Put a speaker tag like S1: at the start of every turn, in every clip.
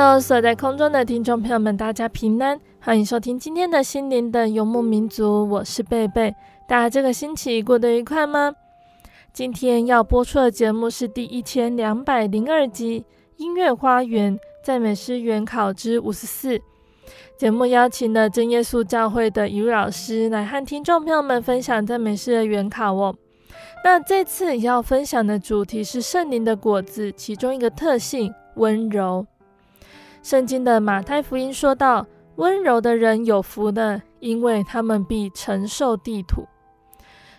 S1: Hello，所在空中的听众朋友们，大家平安，欢迎收听今天的心灵的游牧民族，我是贝贝。大家这个星期过得愉快吗？今天要播出的节目是第一千两百零二集《音乐花园赞美诗原考之五十四》。节目邀请了真耶稣教会的一位老师来和听众朋友们分享赞美诗的原考哦。那这次要分享的主题是圣灵的果子，其中一个特性温柔。圣经的马太福音说道：“温柔的人有福的，因为他们必承受地土。”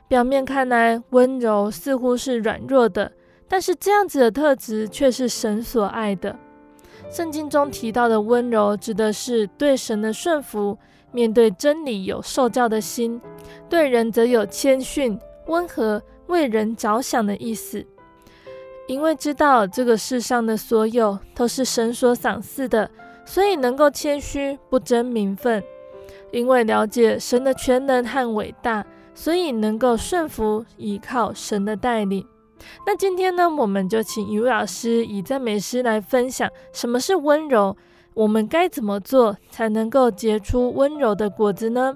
S1: 表面看来，温柔似乎是软弱的，但是这样子的特质却是神所爱的。圣经中提到的温柔，指的是对神的顺服，面对真理有受教的心；对人则有谦逊、温和、为人着想的意思。因为知道这个世上的所有都是神所赏赐的，所以能够谦虚，不争名分。因为了解神的全能和伟大，所以能够顺服，依靠神的带领。那今天呢，我们就请一位老师以赞美诗来分享什么是温柔，我们该怎么做才能够结出温柔的果子呢？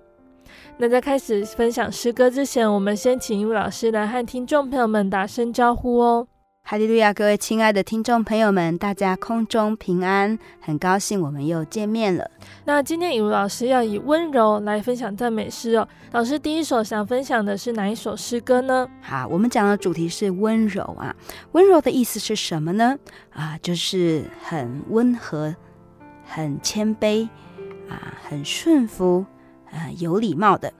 S1: 那在开始分享诗歌之前，我们先请一位老师来和听众朋友们打声招呼哦。
S2: 哈利路亚！各位亲爱的听众朋友们，大家空中平安，很高兴我们又见面了。
S1: 那今天雨茹老师要以温柔来分享赞美诗哦。老师第一首想分享的是哪一首诗歌呢？
S2: 好，我们讲的主题是温柔啊。温柔的意思是什么呢？啊，就是很温和、很谦卑啊，很顺服啊，有礼貌的。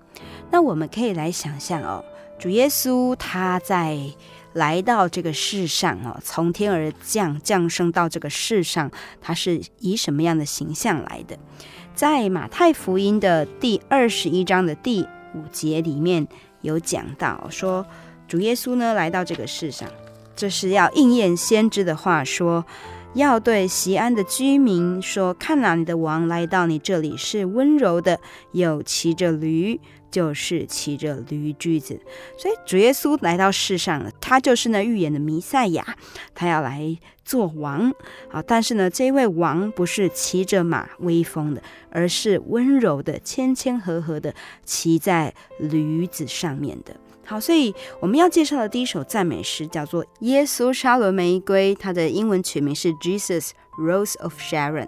S2: 那我们可以来想象哦，主耶稣他在。来到这个世上哦，从天而降，降生到这个世上，他是以什么样的形象来的？在马太福音的第二十一章的第五节里面有讲到，说主耶稣呢来到这个世上，这是要应验先知的话，说要对锡安的居民说：看哪，你的王来到你这里是温柔的，又骑着驴。就是骑着驴驹子，所以主耶稣来到世上了，他就是那预言的弥赛亚，他要来做王啊！但是呢，这位王不是骑着马威风的，而是温柔的、谦谦和和的骑在驴子上面的。好，所以我们要介绍的第一首赞美诗叫做《耶稣沙仑玫瑰》，它的英文全名是《Jesus Rose of Sharon》。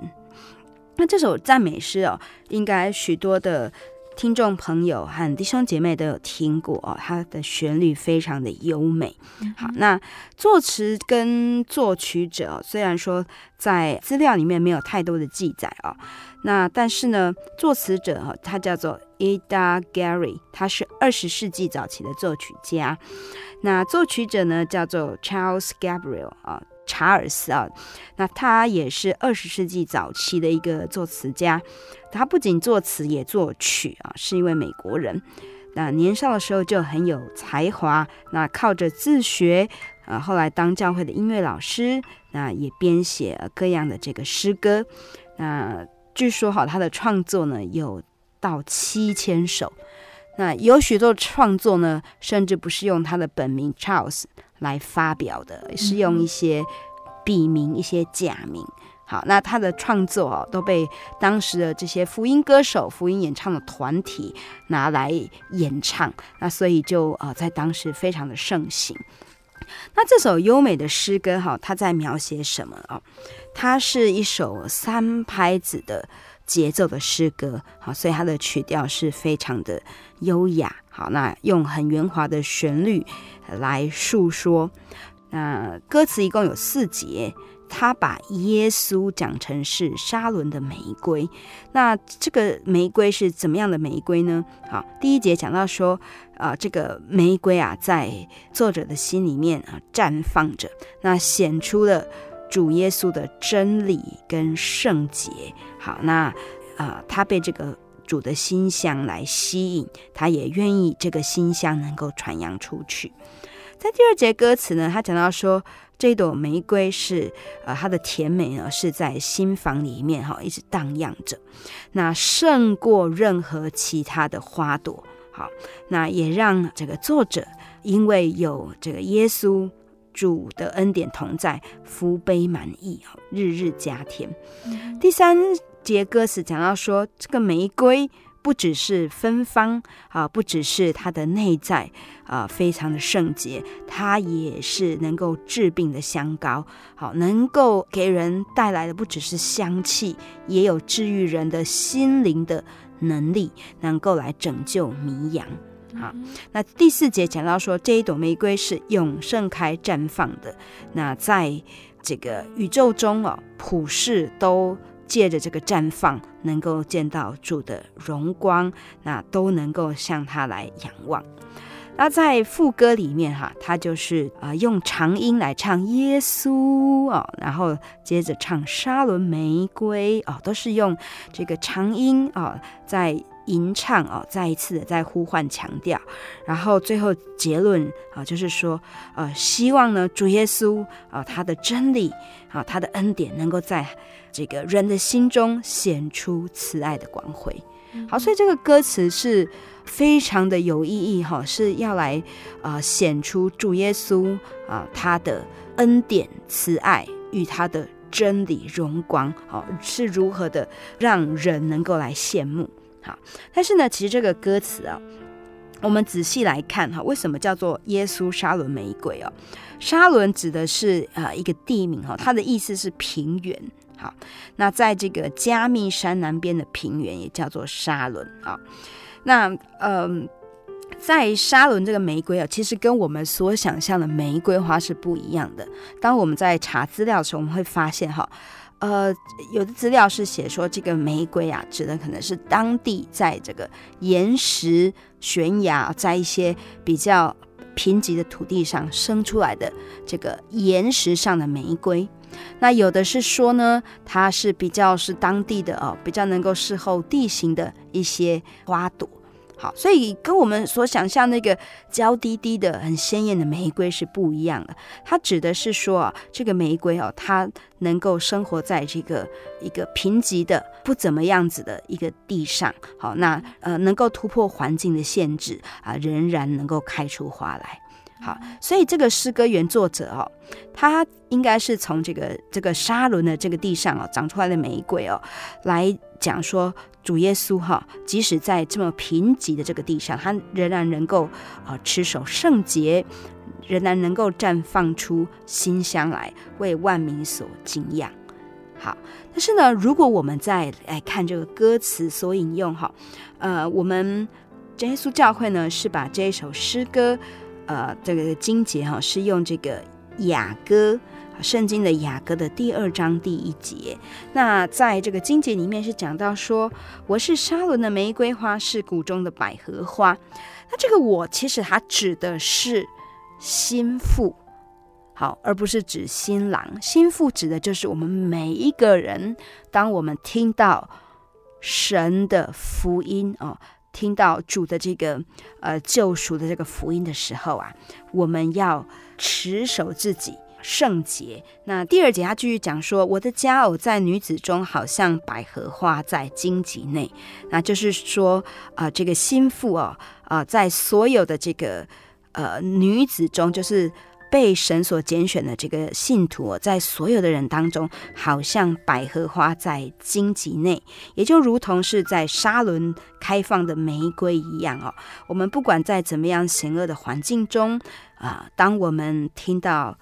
S2: 那这首赞美诗哦，应该许多的。听众朋友和弟兄姐妹都有听过哦，它的旋律非常的优美。好，那作词跟作曲者虽然说在资料里面没有太多的记载哦，那但是呢，作词者哈，他叫做 Ida Gary，他是二十世纪早期的作曲家。那作曲者呢叫做 Charles Gabriel 啊，查尔斯啊，那他也是二十世纪早期的一个作词家。他不仅作词也作曲啊，是一位美国人。那年少的时候就很有才华，那靠着自学，啊，后来当教会的音乐老师，那也编写各样的这个诗歌。那据说哈，他的创作呢有到七千首。那有许多创作呢，甚至不是用他的本名 Charles 来发表的，是用一些笔名、一些假名。好，那他的创作哦，都被当时的这些福音歌手、福音演唱的团体拿来演唱，那所以就呃，在当时非常的盛行。那这首优美的诗歌哈，它在描写什么啊？它是一首三拍子的节奏的诗歌，好，所以它的曲调是非常的优雅。好，那用很圆滑的旋律来诉说。那歌词一共有四节。他把耶稣讲成是沙伦的玫瑰，那这个玫瑰是怎么样的玫瑰呢？好，第一节讲到说，啊、呃，这个玫瑰啊，在作者的心里面啊绽放着，那显出了主耶稣的真理跟圣洁。好，那啊、呃，他被这个主的馨香来吸引，他也愿意这个馨香能够传扬出去。在第二节歌词呢，他讲到说。这朵玫瑰是，呃，它的甜美呢，是在心房里面哈，一直荡漾着，那胜过任何其他的花朵。好，那也让这个作者因为有这个耶稣主的恩典同在，福杯满溢，日日加添。嗯。第三节歌词讲到说，这个玫瑰。不只是芬芳啊，不只是它的内在啊，非常的圣洁，它也是能够治病的香膏，好，能够给人带来的不只是香气，也有治愈人的心灵的能力，能够来拯救迷羊。好，那第四节讲到说，这一朵玫瑰是永盛开绽放的，那在这个宇宙中哦，普世都。借着这个绽放，能够见到主的荣光，那都能够向他来仰望。那在副歌里面哈，他就是啊、用长音来唱耶稣哦，然后接着唱沙仑玫瑰哦，都是用这个长音哦在。吟唱哦，再一次的在呼唤强调，然后最后结论啊，就是说，呃，希望呢，主耶稣啊，他的真理啊，他的恩典能够在这个人的心中显出慈爱的光辉。好，所以这个歌词是非常的有意义哈，是要来啊显出主耶稣啊他的恩典慈爱与他的真理荣光，好，是如何的让人能够来羡慕。好，但是呢，其实这个歌词啊，我们仔细来看哈，为什么叫做耶稣沙仑玫瑰哦？沙仑指的是啊一个地名哈，它的意思是平原。好，那在这个加密山南边的平原也叫做沙伦啊。那嗯，在沙伦这个玫瑰啊，其实跟我们所想象的玫瑰花是不一样的。当我们在查资料的时候，我们会发现哈。呃，有的资料是写说，这个玫瑰啊，指的可能是当地在这个岩石、悬崖，在一些比较贫瘠的土地上生出来的这个岩石上的玫瑰。那有的是说呢，它是比较是当地的哦，比较能够适候地形的一些花朵。好，所以跟我们所想象那个娇滴滴的、很鲜艳的玫瑰是不一样的。它指的是说啊，这个玫瑰哦，它能够生活在这个一个贫瘠的、不怎么样子的一个地上。好，那呃，能够突破环境的限制啊，仍然能够开出花来。好，所以这个诗歌原作者哦，他应该是从这个这个沙仑的这个地上哦长出来的玫瑰哦，来讲说。主耶稣哈，即使在这么贫瘠的这个地上，他仍然能够啊持守圣洁，仍然能够绽放出馨香来，为万民所敬仰。好，但是呢，如果我们再来看这个歌词所引用哈，呃，我们耶稣教会呢是把这一首诗歌，呃，这个经节哈是用这个雅歌。圣经的雅歌的第二章第一节，那在这个经节里面是讲到说，我是沙仑的玫瑰花，是谷中的百合花。那这个我其实它指的是新妇，好，而不是指新郎。新妇指的就是我们每一个人，当我们听到神的福音哦，听到主的这个呃救赎的这个福音的时候啊，我们要持守自己。圣洁。那第二节他继续讲说：“我的佳偶在女子中，好像百合花在荆棘内。”那就是说，啊、呃，这个心腹哦，啊、在所有的这个呃女子中，就是被神所拣选的这个信徒、在所有的人当中，好像百合花在荆棘内，也就如同是在沙仑开放的玫瑰一样哦。我们不管在怎么样险恶的环境中啊、当我们听到。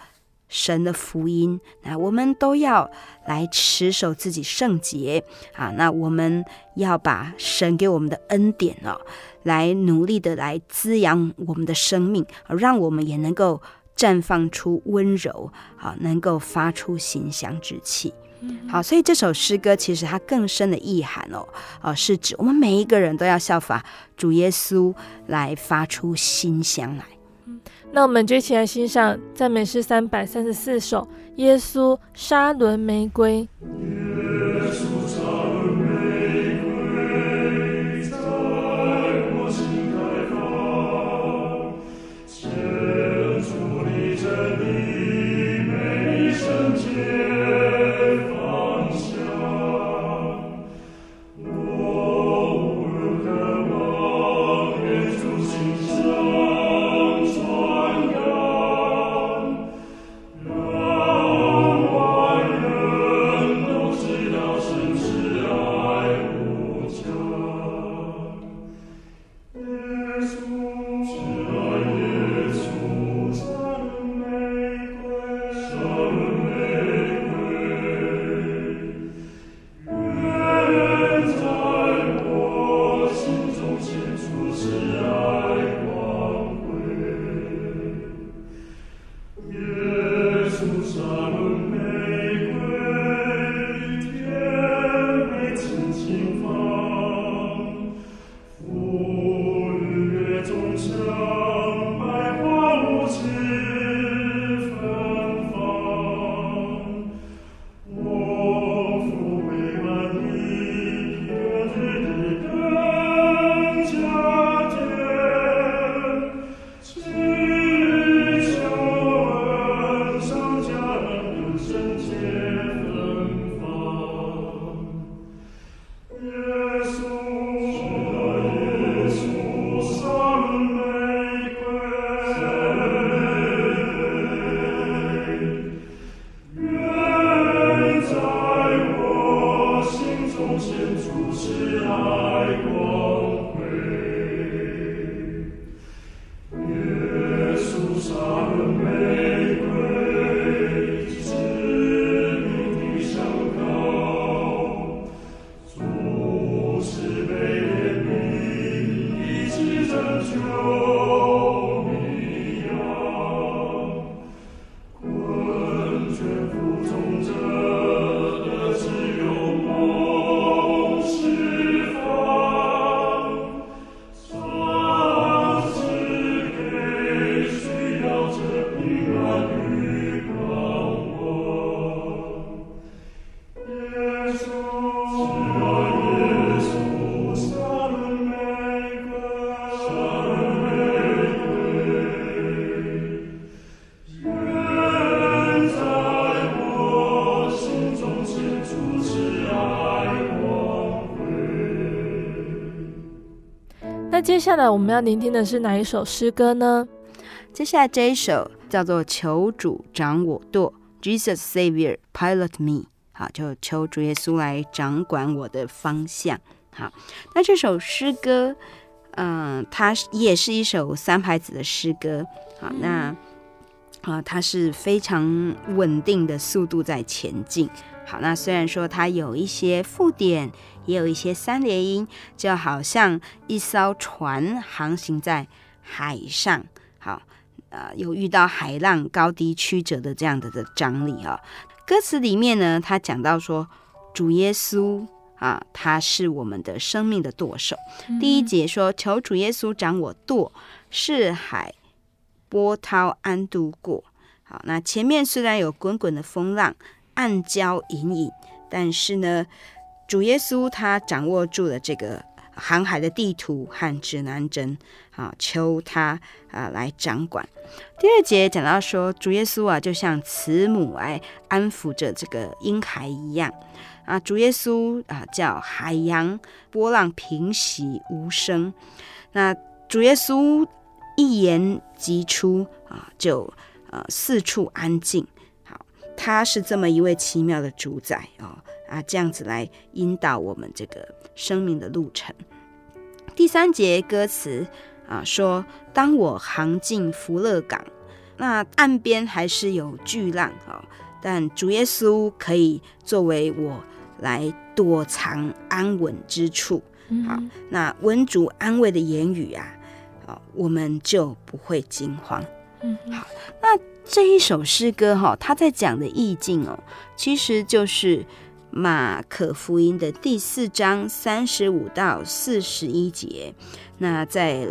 S2: 神的福音，那我们都要来持守自己圣洁啊！那我们要把神给我们的恩典哦，来努力的来滋养我们的生命，让我们也能够绽放出温柔好，能够发出馨香之气。好，所以这首诗歌其实它更深的意涵哦，啊，是指我们每一个人都要效法主耶稣来发出馨香来。
S1: 那我们就一起来欣赏赞美诗三百三十四首《耶稣沙伦玫瑰》。接下来我们要聆听的是哪一首诗歌呢？
S2: 接下来这一首叫做《求主掌我舵》，Jesus Savior Pilot Me。好，就求主耶稣来掌管我的方向。好，那这首诗歌，嗯、呃，它也是一首三拍子的诗歌。好，那啊、呃，它是非常稳定的速度在前进。好，那虽然说它有一些附点。也有一些三连音，就好像一艘船航行在海上，好，呃，有遇到海浪高低曲折的这样的的张力啊。歌词里面呢，他讲到说，主耶稣啊，他是我们的生命的舵手。嗯、第一节说，求主耶稣掌我舵，是海波涛安度过。好，那前面虽然有滚滚的风浪，暗礁隐隐，但是呢。主耶稣他掌握住了这个航海的地图和指南针，啊，求他啊来掌管。第二节讲到说，主耶稣啊就像慈母来安抚着这个婴孩一样，啊，主耶稣啊叫海洋波浪平息无声，那主耶稣一言即出啊，就呃四处安静。好，他是这么一位奇妙的主宰哦。啊，这样子来引导我们这个生命的路程。第三节歌词啊说：“当我航进福乐港，那岸边还是有巨浪啊，但主耶稣可以作为我来躲藏安稳之处。好，那文主安慰的言语啊，啊，我们就不会惊慌。嗯，好，那这一首诗歌哈，他在讲的意境哦，其实就是。”马可福音的第四章三十五到四十一节，那在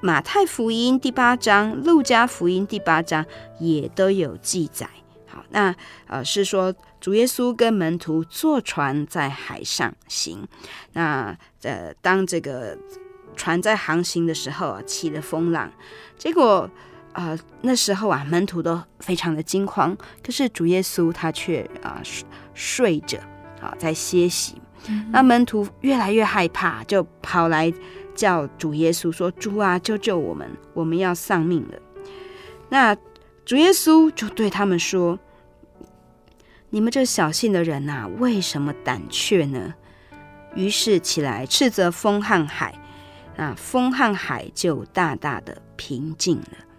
S2: 马太福音第八章、路加福音第八章也都有记载。好，那呃是说主耶稣跟门徒坐船在海上行，那呃当这个船在航行的时候啊，起了风浪，结果。呃，那时候啊，门徒都非常的惊慌，可是主耶稣他却啊、呃、睡着啊在歇息。嗯、那门徒越来越害怕，就跑来叫主耶稣说：“主啊，救救我们，我们要丧命了。”那主耶稣就对他们说：“你们这小信的人呐、啊，为什么胆怯呢？”于是起来斥责风和海，那风和海就大大的平静了。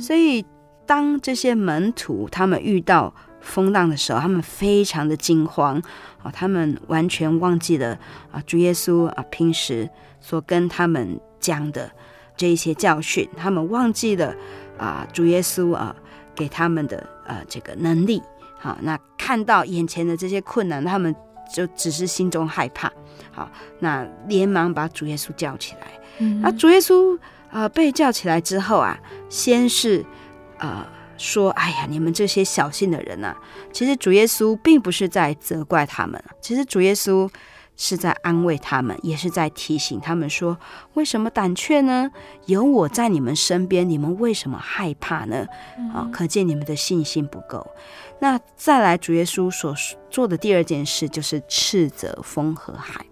S2: 所以，当这些门徒他们遇到风浪的时候，他们非常的惊慌啊！他们完全忘记了啊，主耶稣啊平时所跟他们讲的这一些教训，他们忘记了啊，主耶稣啊给他们的呃这个能力。好，那看到眼前的这些困难，他们就只是心中害怕。好，那连忙把主耶稣叫起来。嗯，那主耶稣。呃，被叫起来之后啊，先是呃说：“哎呀，你们这些小信的人呐、啊，其实主耶稣并不是在责怪他们，其实主耶稣是在安慰他们，也是在提醒他们说：为什么胆怯呢？有我在你们身边，你们为什么害怕呢？啊、哦，可见你们的信心不够。那再来，主耶稣所做的第二件事就是斥责风和海。”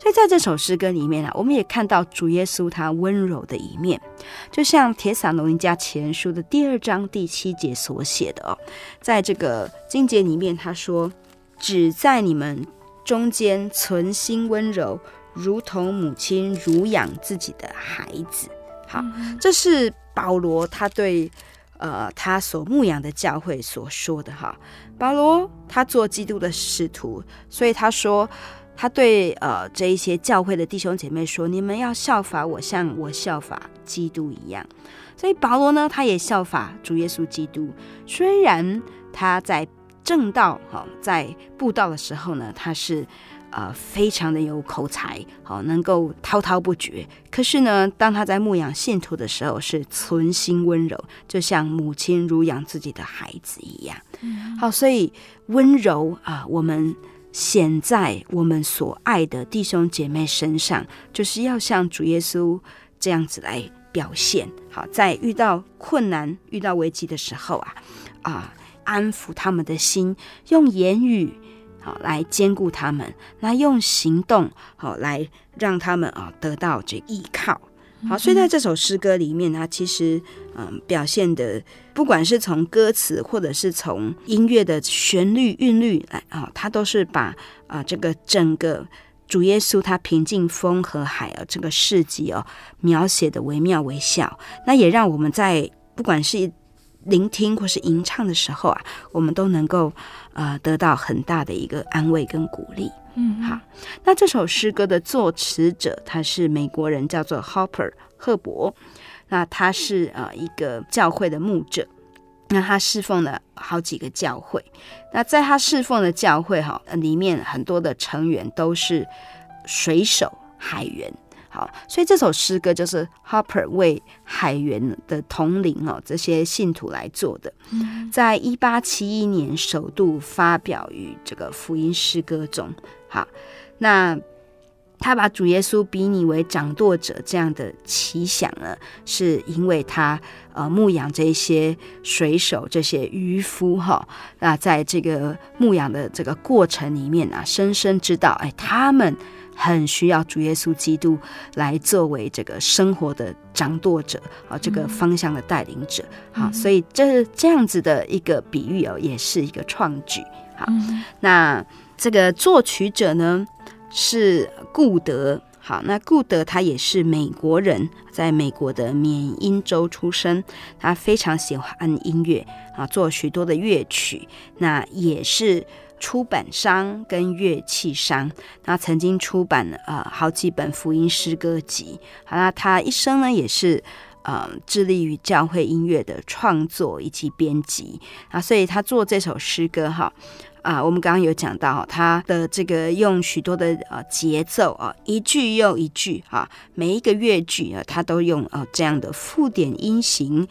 S2: 所以在这首诗歌里面啊，我们也看到主耶稣他温柔的一面，就像《铁撒罗尼迦前书》的第二章第七节所写的哦，在这个经节里面，他说：“只在你们中间存心温柔，如同母亲乳养自己的孩子。”好，这是保罗他对呃他所牧养的教会所说的哈。保罗他做基督的使徒，所以他说。他对呃这一些教会的弟兄姐妹说：“你们要效法我，像我效法基督一样。”所以保罗呢，他也效法主耶稣基督。虽然他在正道哈，在布道的时候呢，他是呃非常的有口才，好能够滔滔不绝。可是呢，当他在牧养信徒的时候，是存心温柔，就像母亲如养自己的孩子一样。好，所以温柔啊，我们。显在我们所爱的弟兄姐妹身上，就是要像主耶稣这样子来表现。好，在遇到困难、遇到危机的时候啊，啊，安抚他们的心，用言语好来坚固他们，来用行动好来让他们啊得到这依靠。好，所以在这首诗歌里面，它其实嗯表现的，不管是从歌词或者是从音乐的旋律韵律来啊，它都是把啊这个整个主耶稣他平静风和海啊这个事迹哦描写的惟妙惟肖。那也让我们在不管是聆听或是吟唱的时候啊，我们都能够呃得到很大的一个安慰跟鼓励。嗯，好。那这首诗歌的作词者他是美国人，叫做 Hopper 赫伯。那他是呃一个教会的牧者，那他侍奉了好几个教会。那在他侍奉的教会哈里面，很多的成员都是水手、海员。好，所以这首诗歌就是 Hopper 为海员的同龄哦，这些信徒来做的。在一八七一年首度发表于这个福音诗歌中。好，那他把主耶稣比拟为掌舵者这样的奇想呢，是因为他呃牧养这些水手、这些渔夫哈，那在这个牧养的这个过程里面啊，深深知道，哎，他们。很需要主耶稣基督来作为这个生活的掌舵者啊，这个方向的带领者。好、嗯，所以这这样子的一个比喻哦，也是一个创举。好，嗯、那这个作曲者呢是顾德。好，那顾德他也是美国人，在美国的缅因州出生，他非常喜欢音乐啊，做许多的乐曲，那也是。出版商跟乐器商，他曾经出版了呃好几本福音诗歌集。好，那他一生呢也是呃致力于教会音乐的创作以及编辑啊，所以他做这首诗歌哈啊，我们刚刚有讲到他的这个用许多的呃节奏啊，一句又一句啊，每一个乐句啊，他都用啊这样的附点音型。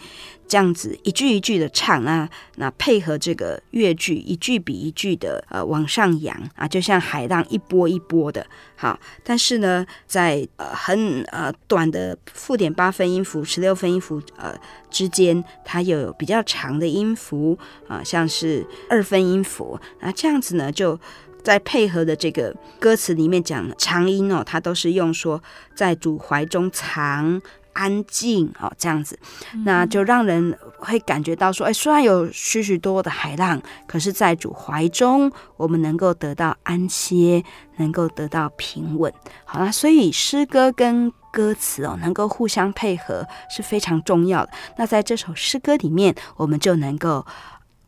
S2: 这样子一句一句的唱啊，那配合这个乐句，一句比一句的呃往上扬啊，就像海浪一波一波的。好，但是呢，在呃很呃短的附点八分音符、十六分音符呃之间，它又有比较长的音符啊、像是二分音符。那这样子呢，就在配合的这个歌词里面讲长音哦，它都是用说在主怀中藏。安静哦，这样子，那就让人会感觉到说，哎，虽然有许许多多的海浪，可是，在主怀中，我们能够得到安歇，能够得到平稳。好啦，所以诗歌跟歌词哦，能够互相配合是非常重要的。那在这首诗歌里面，我们就能够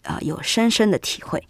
S2: 呃有深深的
S1: 体会。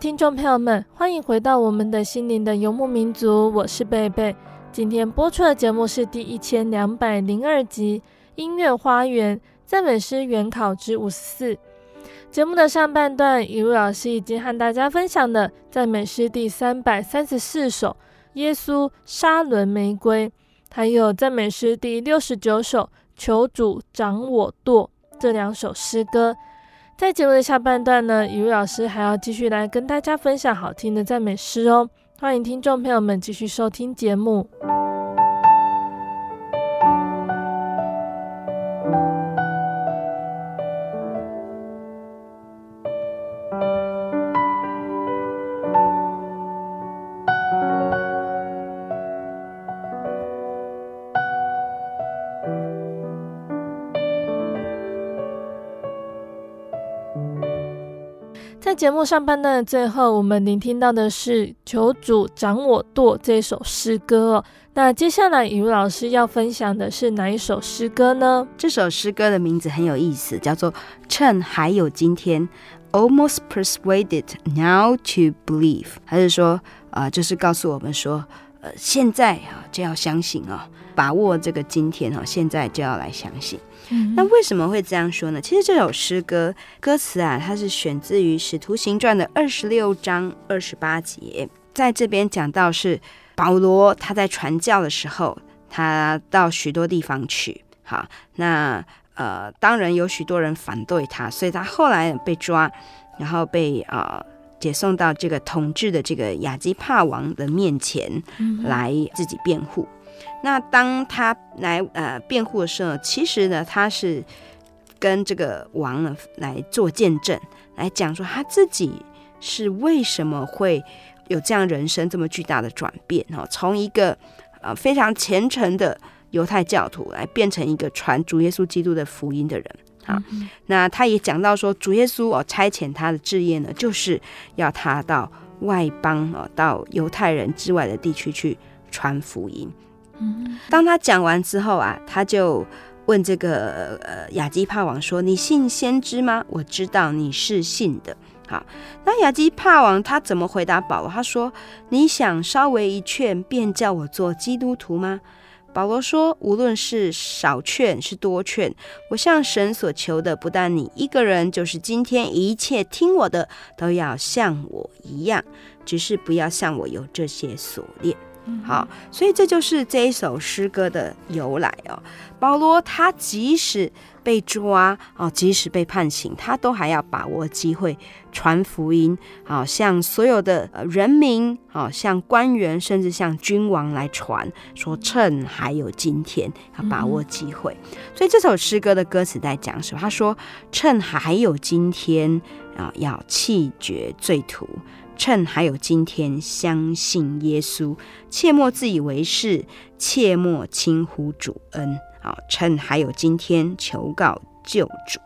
S1: 听众朋友们，欢迎回到我们的心灵的游牧民族，我是贝贝。今天播出的节目是第一千两百零二集《音乐花园赞美诗原考之五十四》。节目的上半段，雨露老师已经和大家分享了赞美诗第三百三十四首《耶稣沙仑玫瑰》，还有赞美诗第六十九首《求主掌我舵》这两首诗歌。在节目的下半段呢，雨露老师还要继续来跟大家分享好听的赞美诗哦，欢迎听众朋友们继续收听节目。节目上半段的最后，我们聆听到的是《求主掌我舵》这首诗歌哦。那接下来，雨露老师要分享的是哪一首诗歌呢？
S2: 这首诗歌的名字很有意思，叫做《趁还有今天》。almost persuaded now to believe，还是说啊、就是告诉我们说，呃，现在啊就要相信啊，把握这个今天啊，现在就要来相信。嗯、那为什么会这样说呢？其实这首诗歌歌词啊，它是选自于《使徒行传》的二十六章二十八节，在这边讲到是保罗他在传教的时候，他到许多地方去。好，那呃，当然有许多人反对他，所以他后来被抓，然后被呃解送到这个统治的这个雅基帕王的面前来自己辩护。那当他来呃辩护的时候，其实呢，他是跟这个王呢来做见证，来讲说他自己是为什么会有这样人生这么巨大的转变哦，从一个呃非常虔诚的犹太教徒来变成一个传主耶稣基督的福音的人。好，那他也讲到说，主耶稣哦差遣他的志业呢，就是要他到外邦哦，到犹太人之外的地区去传福音。当他讲完之后啊，他就问这个呃亚基帕王说：“你信先知吗？我知道你是信的。”好，那亚基帕王他怎么回答保罗？他说：“你想稍微一劝，便叫我做基督徒吗？”保罗说：“无论是少劝是多劝，我向神所求的，不但你一个人，就是今天一切听我的，都要像我一样，只是不要像我有这些锁链。”好，所以这就是这一首诗歌的由来哦。保罗他即使被抓哦，即使被判刑，他都还要把握机会传福音，好，向所有的人民，好，向官员，甚至向君王来传，说趁还有今天，要把握机会。所以这首诗歌的歌词在讲什么？他说：“趁还有今天啊，要弃绝罪途。”趁还有今天，相信耶稣，切莫自以为是，切莫轻忽主恩。好，趁还有今天，求告救主。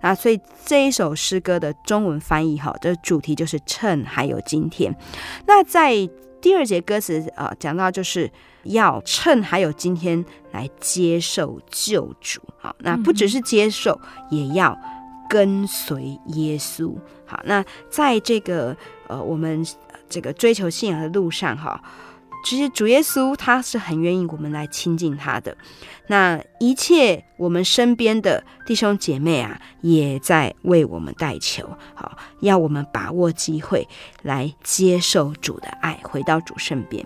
S2: 那所以这一首诗歌的中文翻译，哈，的主题就是趁还有今天。那在第二节歌词啊，讲到就是要趁还有今天来接受救主。好，那不只是接受，也要跟随耶稣。好，那在这个。呃，我们这个追求信仰的路上，哈，其实主耶稣他是很愿意我们来亲近他的。那一切我们身边的弟兄姐妹啊，也在为我们代求，好，要我们把握机会来接受主的爱，回到主身边。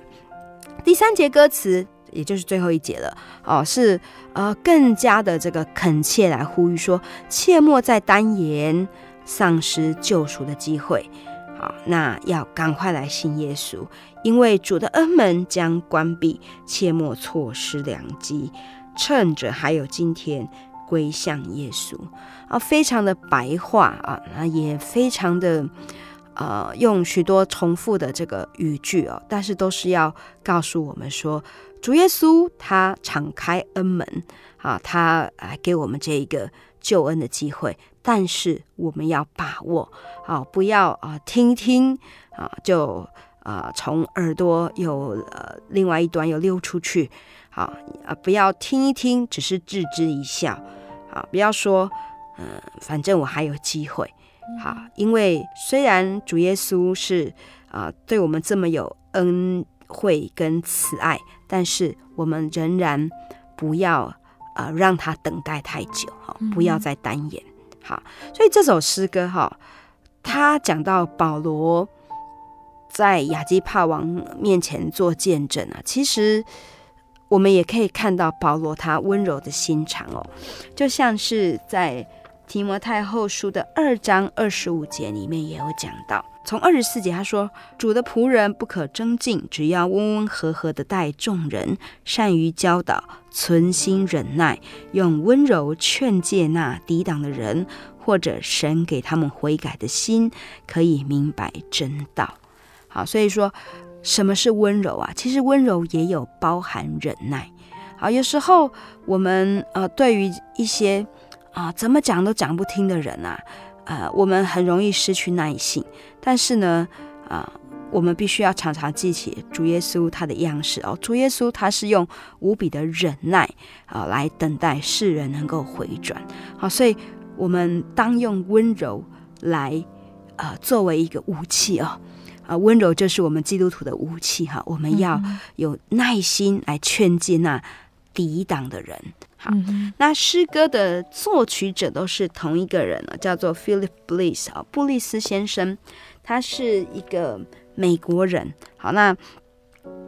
S2: 第三节歌词，也就是最后一节了，哦，是呃更加的这个恳切来呼吁说，切莫再单言，丧失救赎的机会。好，那要赶快来信耶稣，因为主的恩门将关闭，切莫错失良机，趁着还有今天，归向耶稣啊，非常的白话啊，那也非常的呃，用许多重复的这个语句哦，但是都是要告诉我们说，主耶稣他敞开恩门啊，他来给我们这一个救恩的机会。但是我们要把握啊，不要啊听听啊就啊从耳朵有呃另外一端又溜出去，好啊不要听一听只是置之一笑，好不要说嗯反正我还有机会，好，因为虽然主耶稣是啊对我们这么有恩惠跟慈爱，但是我们仍然不要啊让他等待太久，哈，不要再单言。好，所以这首诗歌哈，他讲到保罗在亚基帕王面前做见证啊，其实我们也可以看到保罗他温柔的心肠哦，就像是在提摩太后书的二章二十五节里面也有讲到。从二十四节他说：“主的仆人不可争竞，只要温温和和的待众人，善于教导，存心忍耐，用温柔劝诫那抵挡的人，或者神给他们悔改的心，可以明白真道。”好，所以说什么是温柔啊？其实温柔也有包含忍耐。好，有时候我们呃，对于一些啊、怎么讲都讲不听的人啊。呃，我们很容易失去耐性，但是呢，啊、呃，我们必须要常常记起主耶稣他的样式哦。主耶稣他是用无比的忍耐啊、来等待世人能够回转。好，所以我们当用温柔来呃作为一个武器哦。啊，温柔就是我们基督徒的武器哈，我们要有耐心来劝诫那抵挡的人。好，那诗歌的作曲者都是同一个人了，叫做 Philip Bliss 啊，布利斯先生，他是一个美国人。好，那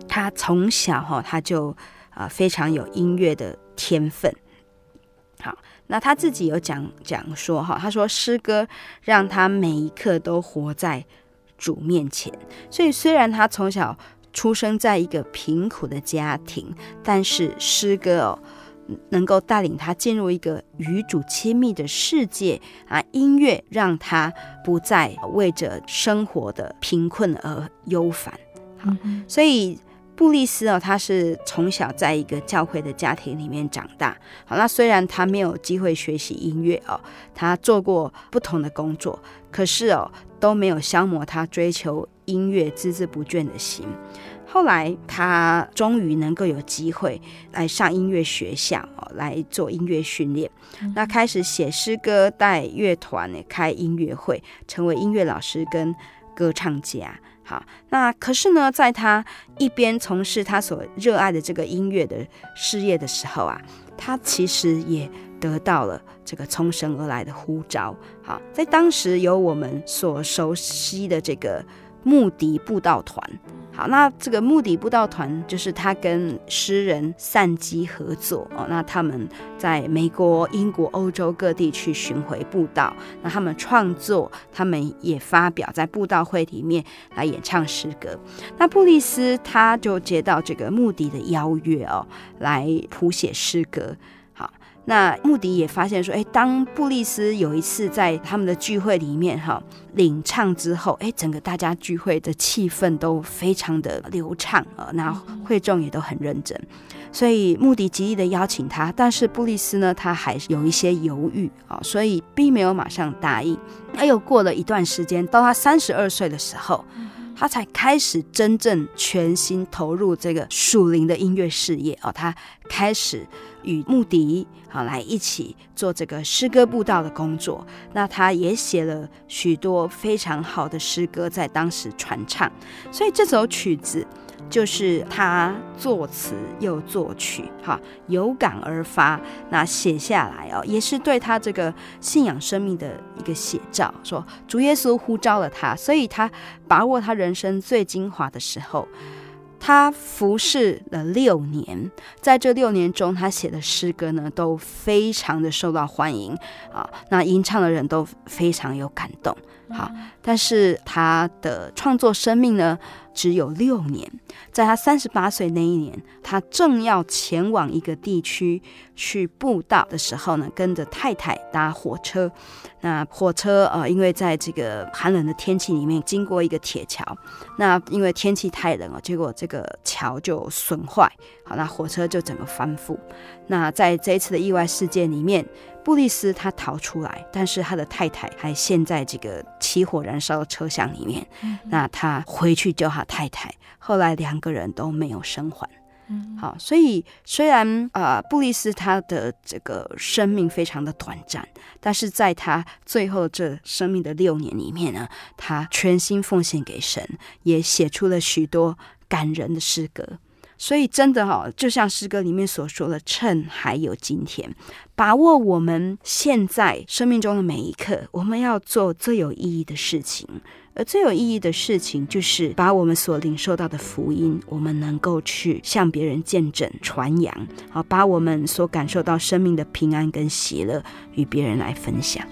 S2: 他从小哈他就啊非常有音乐的天分。好，那他自己有讲讲说哈，他说诗歌让他每一刻都活在。主面前，所以虽然他从小出生在一个贫苦的家庭，但是诗歌哦，能够带领他进入一个与主亲密的世界啊。音乐让他不再为着生活的贫困而忧烦。好，所以布利斯哦，他是从小在一个教会的家庭里面长大。好，那虽然他没有机会学习音乐哦，他做过不同的工作，可是哦。都没有消磨他追求音乐孜孜不倦的心。后来他终于能够有机会来上音乐学校哦，来做音乐训练。那开始写诗歌，带乐团呢，开音乐会，成为音乐老师跟歌唱家。好，那可是呢，在他一边从事他所热爱的这个音乐的事业的时候啊，他其实也。得到了这个从神而来的呼召。好，在当时有我们所熟悉的这个穆迪布道团。好，那这个穆迪布道团就是他跟诗人散基合作哦。那他们在美国、英国、欧洲各地去巡回布道。那他们创作，他们也发表在布道会里面来演唱诗歌。那布利斯他就接到这个穆迪的邀约哦，来谱写诗歌。那穆迪也发现说，哎，当布利斯有一次在他们的聚会里面哈领唱之后，哎，整个大家聚会的气氛都非常的流畅啊，那会众也都很认真，所以穆迪极力的邀请他，但是布利斯呢，他还是有一些犹豫啊，所以并没有马上答应。那又过了一段时间，到他三十二岁的时候，他才开始真正全心投入这个属灵的音乐事业哦，他开始。与穆迪好来一起做这个诗歌布道的工作，那他也写了许多非常好的诗歌，在当时传唱。所以这首曲子就是他作词又作曲，哈，有感而发，那写下来哦，也是对他这个信仰生命的一个写照。说主耶稣呼召了他，所以他把握他人生最精华的时候。他服侍了六年，在这六年中，他写的诗歌呢都非常的受到欢迎啊，那吟唱的人都非常有感动。好，但是他的创作生命呢只有六年，在他三十八岁那一年，他正要前往一个地区去布道的时候呢，跟着太太搭火车。那火车呃，因为在这个寒冷的天气里面经过一个铁桥，那因为天气太冷了，结果这个桥就损坏，好，那火车就整个翻覆。那在这一次的意外事件里面，布利斯他逃出来，但是他的太太还陷在这个起火燃烧的车厢里面。那他回去救他太太，后来两个人都没有生还。好，所以虽然啊、呃，布利斯他的这个生命非常的短暂，但是在他最后这生命的六年里面呢，他全心奉献给神，也写出了许多感人的诗歌。所以真的哈，就像诗歌里面所说的，趁还有今天，把握我们现在生命中的每一刻，我们要做最有意义的事情。而最有意义的事情，就是把我们所领受到的福音，我们能够去向别人见证、传扬，好，把我们所感受到生命的平安跟喜乐，与别人来分享。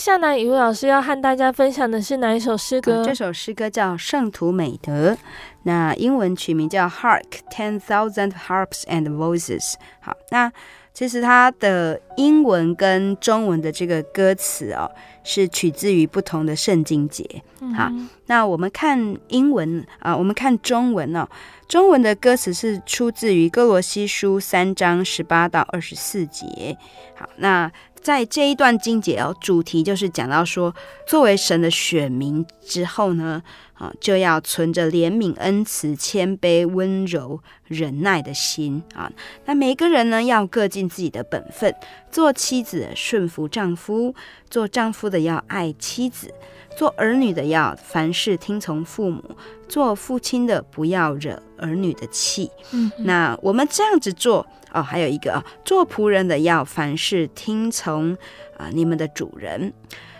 S1: 下来，雨老师要和大家分享的是哪一首诗歌？
S2: 嗯、这首诗歌叫《圣徒美德》，那英文取名叫《Hark Ten Thousand Harps and Voices》。好，那其实它的英文跟中文的这个歌词哦，是取自于不同的圣经节。好，那我们看英文啊，我们看中文哦，中文的歌词是出自于哥罗西书三章十八到二十四节。好，那。在这一段经节哦，主题就是讲到说，作为神的选民之后呢，啊，就要存着怜悯、恩慈、谦卑、温柔、忍耐的心啊。那每个人呢，要各尽自己的本分，做妻子顺服丈夫，做丈夫的要爱妻子，做儿女的要凡事听从父母，做父亲的不要惹儿女的气。嗯，那我们这样子做。哦，还有一个啊，做仆人的要凡事听从啊，你们的主人。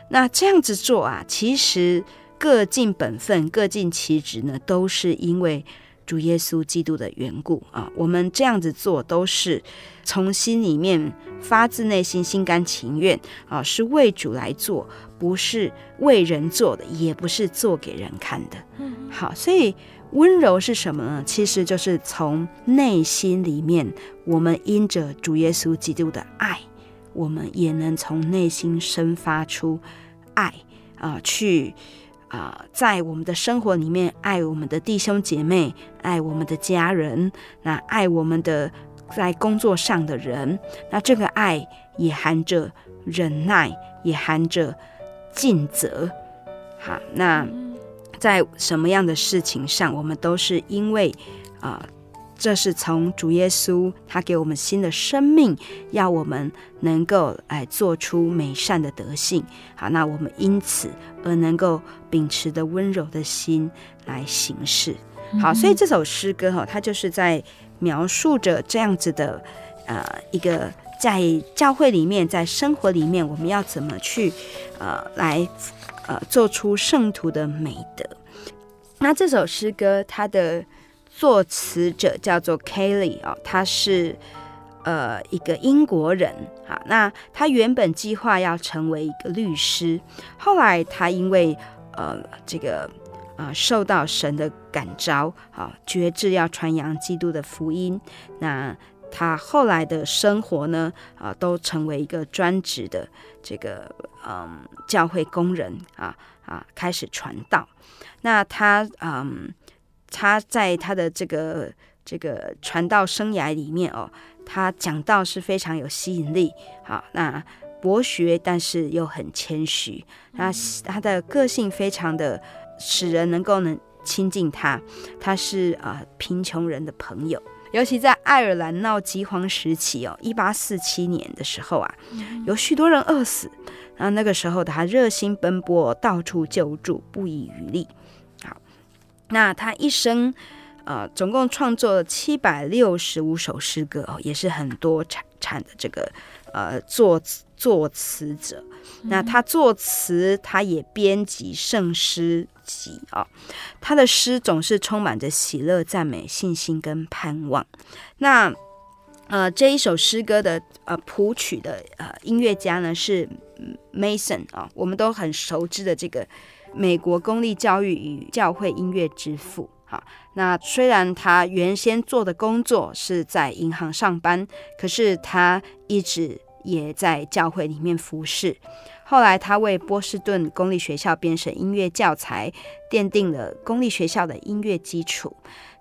S2: 那这样子做啊，其实各尽本分，各尽其职呢，都是因为主耶稣基督的缘故啊。我们这样子做，都是从心里面发自内心、心甘情愿啊，是为主来做，不是为人做的，也不是做给人看的。嗯，好，所以。温柔是什么呢？其实就是从内心里面，我们因着主耶稣基督的爱，我们也能从内心生发出爱啊、呃，去啊、呃，在我们的生活里面爱我们的弟兄姐妹，爱我们的家人，那爱我们的在工作上的人，那这个爱也含着忍耐，也含着尽责。好，那。在什么样的事情上，我们都是因为啊、呃，这是从主耶稣他给我们新的生命，要我们能够来做出美善的德性。好，那我们因此而能够秉持的温柔的心来行事。好，所以这首诗歌哈，它就是在描述着这样子的呃一个在教会里面，在生活里面，我们要怎么去呃来呃做出圣徒的美德？那这首诗歌，它的作词者叫做 Kelly 哦，他是呃一个英国人。好，那他原本计划要成为一个律师，后来他因为呃这个啊、呃、受到神的感召，好决志要传扬基督的福音。那他后来的生活呢，啊、都成为一个专职的这个嗯教会工人啊啊，开始传道。那他嗯，他在他的这个这个传道生涯里面哦，他讲道是非常有吸引力。好，那博学，但是又很谦虚。那他的个性非常的使人能够能亲近他。他是啊、呃、贫穷人的朋友，尤其在爱尔兰闹饥荒时期哦，一八四七年的时候啊，有许多人饿死。那那个时候他热心奔波，到处救助，不遗余力。好那他一生，呃，总共创作了七百六十五首诗歌哦，也是很多产产的这个呃作作词者。那他作词，他也编辑圣诗集啊、他的诗总是充满着喜乐、赞美、信心跟盼望。那呃，这一首诗歌的呃谱曲的呃音乐家呢是 Mason 啊、我们都很熟知的这个。美国公立教育与教会音乐之父，好，那虽然他原先做的工作是在银行上班，可是他一直也在教会里面服侍。后来他为波士顿公立学校编审音乐教材，奠定了公立学校的音乐基础。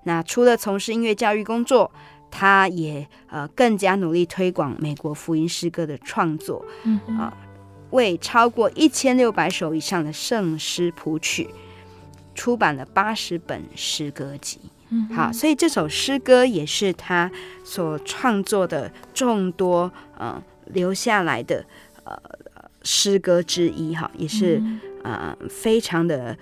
S2: 那除了从事音乐教育工作，他也呃更加努力推广美国福音诗歌的创作，嗯啊。为超过一千六百首以上的圣诗谱曲，出版了八十本诗歌集。嗯，好，所以这首诗歌也是他所创作的众多呃留下来的呃诗歌之一。哈，也是呃非常的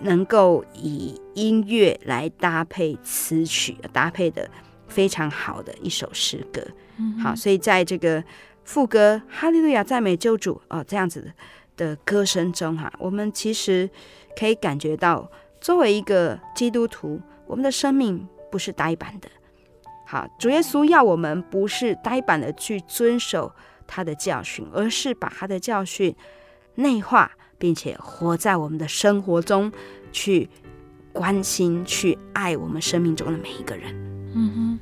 S2: 能够以音乐来搭配词曲，搭配的非常好的一首诗歌。嗯，好，所以在这个。副歌哈利路亚赞美救主哦，这样子的歌声中哈，我们其实可以感觉到，作为一个基督徒，我们的生命不是呆板的。好，主耶稣要我们不是呆板的去遵守他的教训，而是把他的教训内化，并且活在我们的生活中，去关心、去爱我们生命中的每一个人。嗯哼。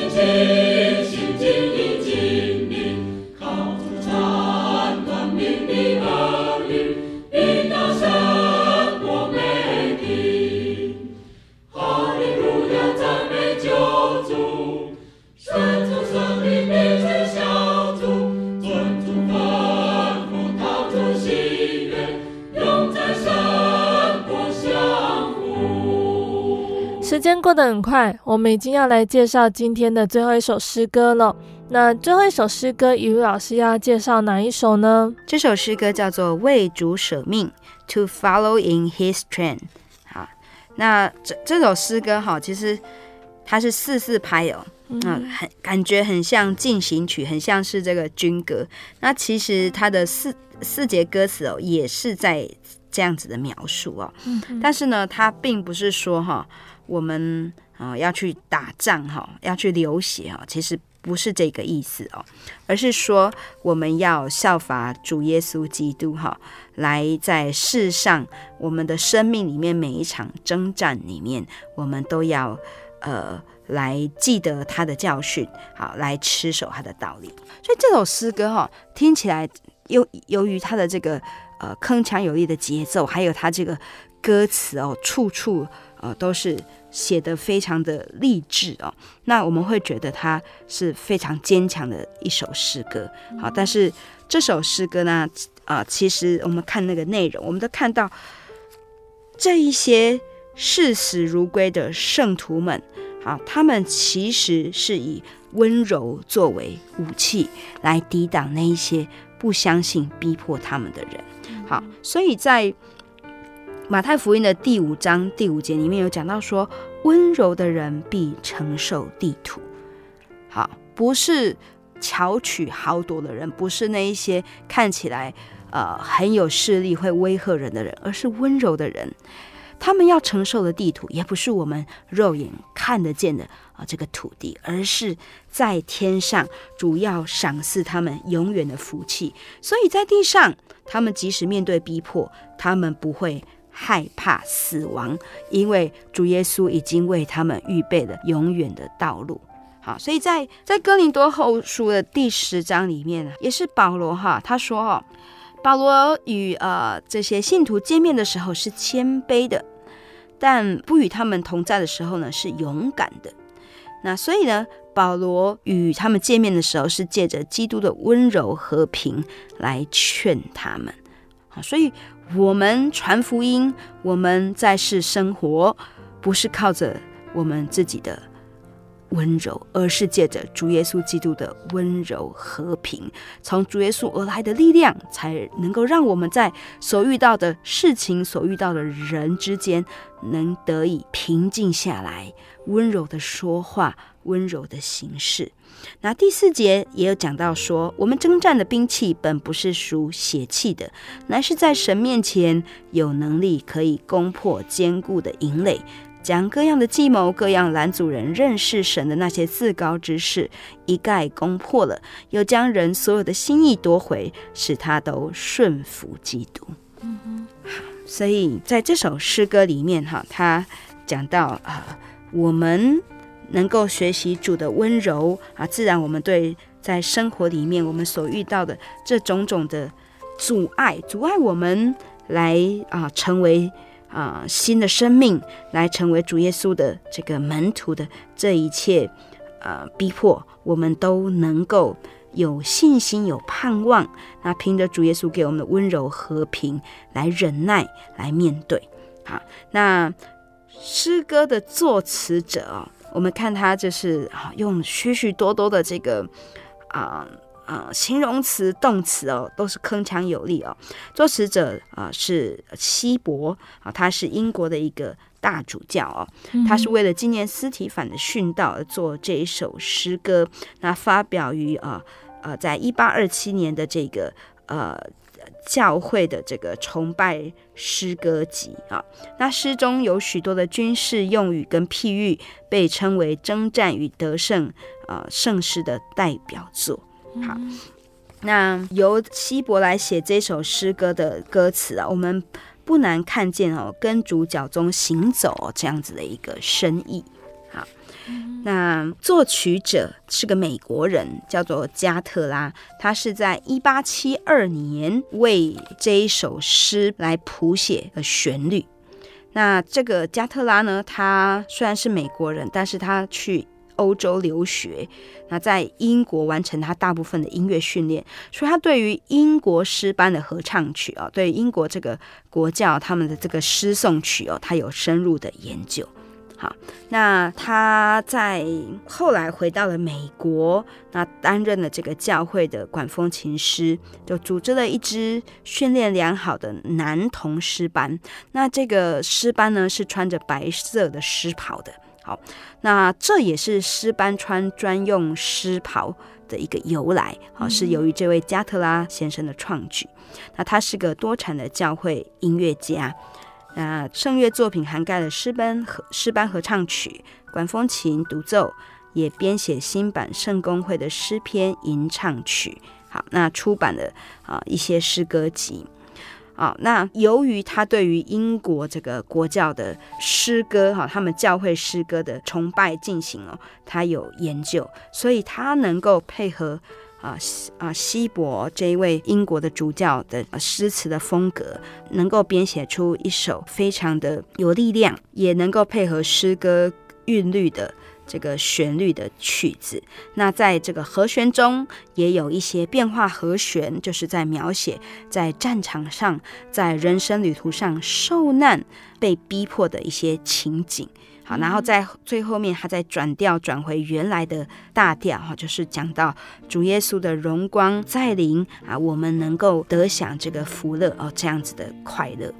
S3: 永
S1: 得很快，我们已经要来介绍今天的最后一首诗歌了。那最后一首诗歌，雨露老师要介绍哪一首呢？
S2: 这首诗歌叫做《为主舍命》，To follow in His train。好，那这这首诗歌哈，其实它是四四拍哦，嗯，很感觉很像进行曲，很像是这个军歌。那其实它的四四节歌词哦，也是在这样子的描述哦。嗯，但是呢，它并不是说哈，我们啊要去打仗哈，要去流血哈，其实。不是这个意思哦，而是说我们要效法主耶稣基督哈，来在世上我们的生命里面每一场征战里面，我们都要呃来记得他的教训，好来持守他的道理。所以这首诗歌哈，听起来由由于它的这个呃铿锵有力的节奏，还有它这个歌词哦，处处呃都是。写得非常的励志哦，那我们会觉得它是非常坚强的一首诗歌。好，但是这首诗歌呢，啊、其实我们看那个内容，我们都看到这一些视死如归的圣徒们，好，他们其实是以温柔作为武器来抵挡那一些不相信、逼迫他们的人。好，所以在。马太福音的第五章第五节里面有讲到说，温柔的人必承受地土。好，不是巧取豪夺的人，不是那一些看起来呃很有势力会威吓人的人，而是温柔的人。他们要承受的地土，也不是我们肉眼看得见的啊这个土地，而是在天上主要赏赐他们永远的福气。所以在地上，他们即使面对逼迫，他们不会。害怕死亡，因为主耶稣已经为他们预备了永远的道路。好，所以在在哥林多后书的第十章里面呢，也是保罗哈，他说哈，保罗与呃这些信徒见面的时候是谦卑的，但不与他们同在的时候呢是勇敢的。那所以呢，保罗与他们见面的时候是借着基督的温柔和平来劝他们。好，所以。我们传福音，我们在世生活，不是靠着我们自己的温柔，而是借着主耶稣基督的温柔和平，从主耶稣而来的力量，才能够让我们在所遇到的事情、所遇到的人之间，能得以平静下来，温柔的说话，温柔的行事。那第四节也有讲到说，我们征战的兵器本不是属血气的，乃是在神面前有能力可以攻破坚固的营垒，将各样的计谋、各样拦阻人认识神的那些自高之事一概攻破了，又将人所有的心意夺回，使他都顺服基督。嗯哼，好，所以在这首诗歌里面，哈，他讲到啊、我们。能够学习主的温柔啊，自然我们对在生活里面我们所遇到的这种种的阻碍，阻碍我们来啊成为啊新的生命，来成为主耶稣的这个门徒的这一切啊逼迫，我们都能够有信心、有盼望。那凭着主耶稣给我们的温柔和平来忍耐、来面对。好，那诗歌的作词者。我们看他就是啊，用许许多多的这个啊啊形容词、动词哦，都是铿锵有力哦。作词者啊是希伯啊，他是英国的一个大主教哦，他是为了纪念斯提凡的殉道而做这一首诗歌，那发表于啊呃，在一八二七年的这个呃。教会的这个崇拜诗歌集啊，那诗中有许多的军事用语跟譬喻，被称为征战与得胜啊圣诗的代表作。好，那由希伯来写这首诗歌的歌词啊，我们不难看见哦，跟主角中行走这样子的一个深意。那作曲者是个美国人，叫做加特拉。他是在一八七二年为这一首诗来谱写的旋律。那这个加特拉呢，他虽然是美国人，但是他去欧洲留学，那在英国完成他大部分的音乐训练，所以他对于英国诗班的合唱曲哦，对英国这个国教他们的这个诗颂曲哦，他有深入的研究。好，那他在后来回到了美国，那担任了这个教会的管风琴师，就组织了一支训练良好的男童诗班。那这个诗班呢，是穿着白色的诗袍的。好，那这也是诗班穿专用诗袍的一个由来。好，是由于这位加特拉先生的创举。那他是个多产的教会音乐家。那圣乐作品涵盖了诗班和诗班合唱曲、管风琴独奏，也编写新版圣公会的诗篇吟唱曲。好，那出版了啊一些诗歌集。啊，那由于他对于英国这个国教的诗歌哈，他们教会诗歌的崇拜进行哦，他有研究，所以他能够配合。啊啊，希伯这一位英国的主教的诗词的风格，能够编写出一首非常的有力量，也能够配合诗歌韵律的这个旋律的曲子。那在这个和弦中，也有一些变化和弦，就是在描写在战场上，在人生旅途上受难、被逼迫的一些情景。好，然后在最后面，他再转调转回原来的大调，哈，就是讲到主耶稣的荣光再临啊，我们能够得享这个福乐哦，这样子的快乐。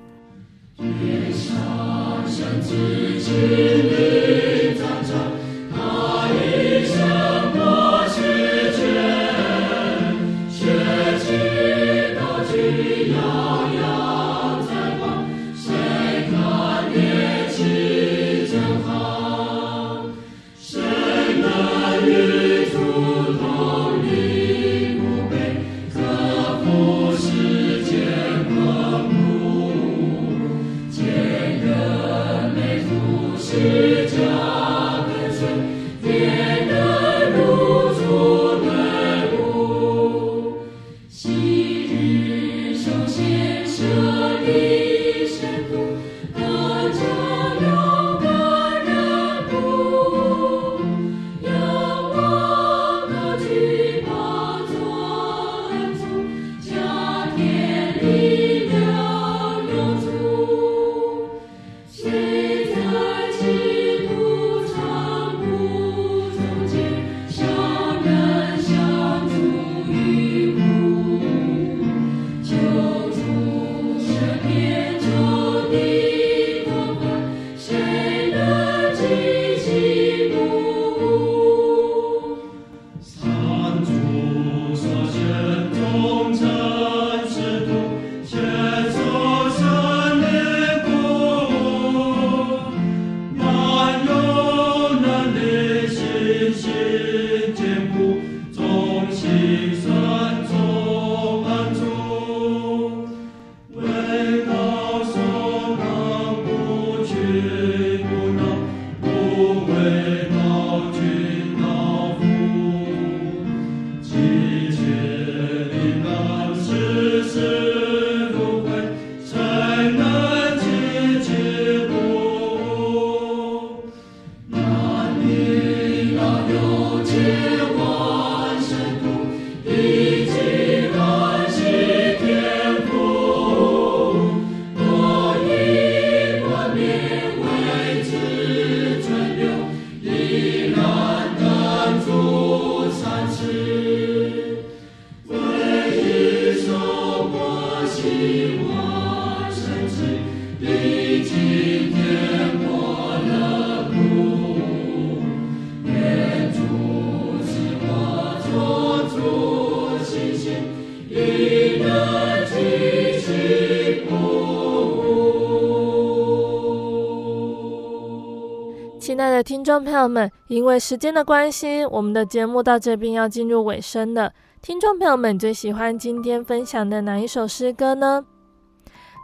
S1: 听众朋友们，因为时间的关系，我们的节目到这边要进入尾声了。听众朋友们最喜欢今天分享的哪一首诗歌呢？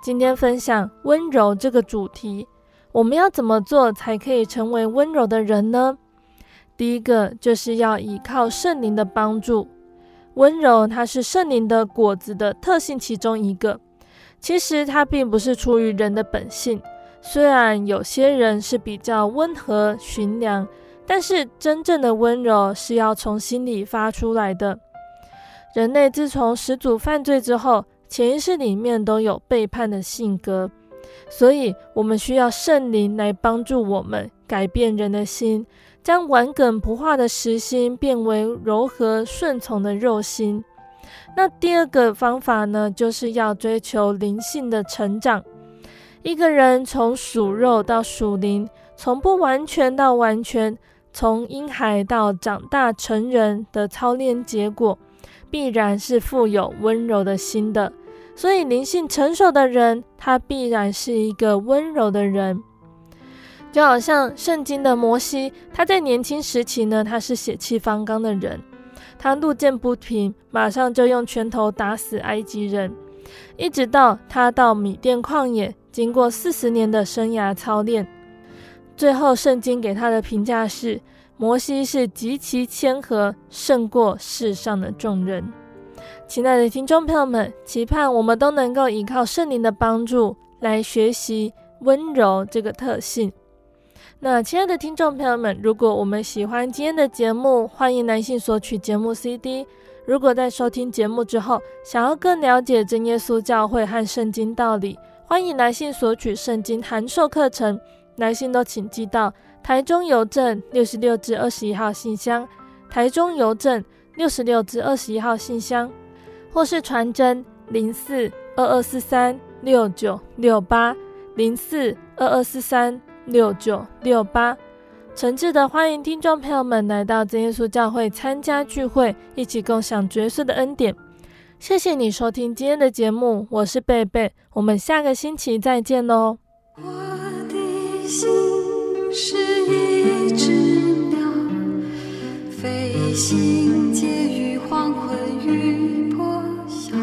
S1: 今天分享温柔这个主题，我们要怎么做才可以成为温柔的人呢？第一个就是要依靠圣灵的帮助。温柔它是圣灵的果子的特性其中一个，其实它并不是出于人的本性。虽然有些人是比较温和驯良，但是真正的温柔是要从心里发出来的。人类自从始祖犯罪之后，潜意识里面都有背叛的性格，所以我们需要圣灵来帮助我们改变人的心，将顽梗不化的实心变为柔和顺从的肉心。那第二个方法呢，就是要追求灵性的成长。一个人从属肉到属灵，从不完全到完全，从婴孩到长大成人的操练结果，必然是富有温柔的心的。所以灵性成熟的人，他必然是一个温柔的人。就好像圣经的摩西，他在年轻时期呢，他是血气方刚的人。他路见不平，马上就用拳头打死埃及人，一直到他到米甸旷野，经过四十年的生涯操练，最后圣经给他的评价是：摩西是极其谦和，胜过世上的众人。亲爱的听众朋友们，期盼我们都能够依靠圣灵的帮助，来学习温柔这个特性。那亲爱的听众朋友们，如果我们喜欢今天的节目，欢迎来信索取节目 CD。如果在收听节目之后，想要更了解真耶稣教会和圣经道理，欢迎来信索取圣经函授课程。来信都请寄到台中邮政六十六至二十一号信箱，台中邮政六十六至二十一号信箱，或是传真零四二二四三六九六八零四二二四三。六九六八，诚挚的欢迎听众朋友们来到真耶稣教会参加聚会，一起共享角色的恩典。谢谢你收听今天的节目，我是贝贝，我们下个星期再见哦。我的心是一只鸟。飞行介于黄昏与破晓。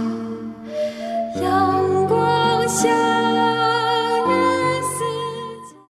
S1: 阳光下。